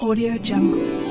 Audio Jungle.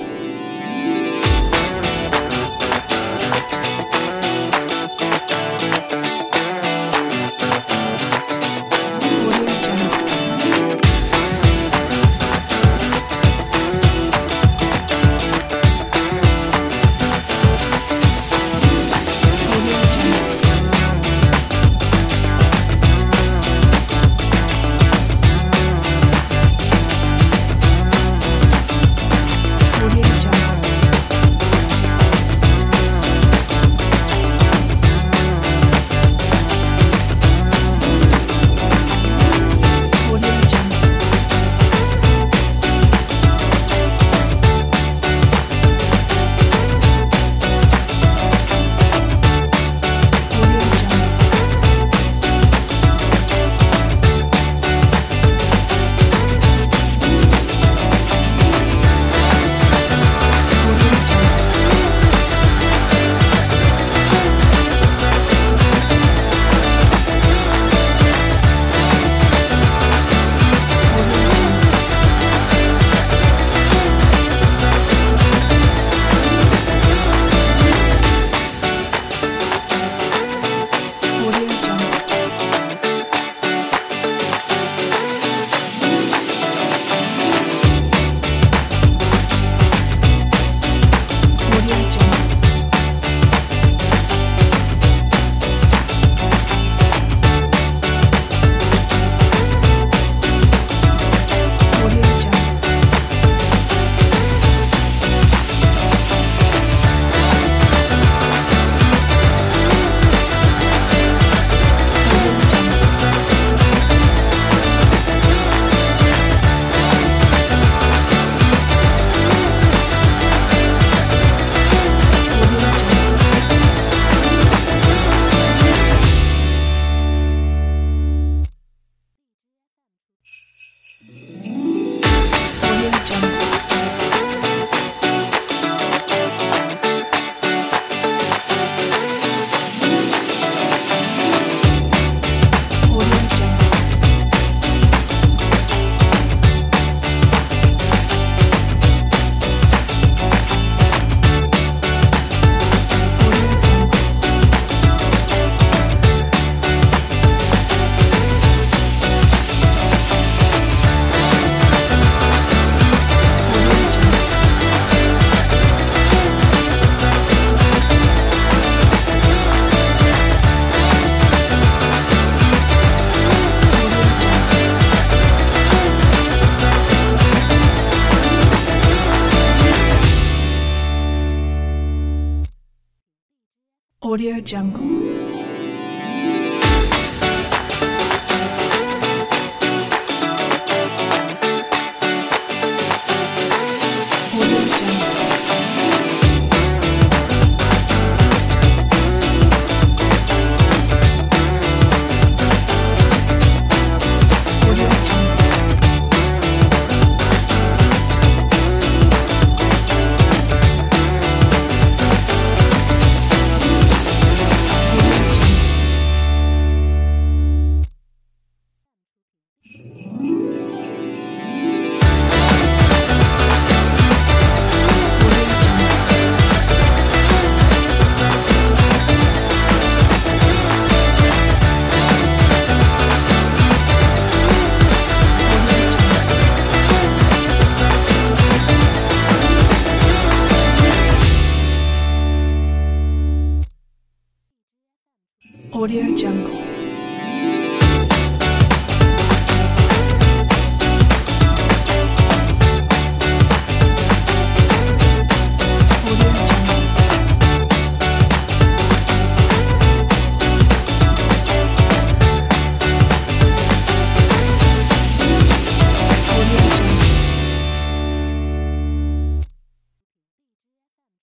Audio Jungle. Audio Jungle.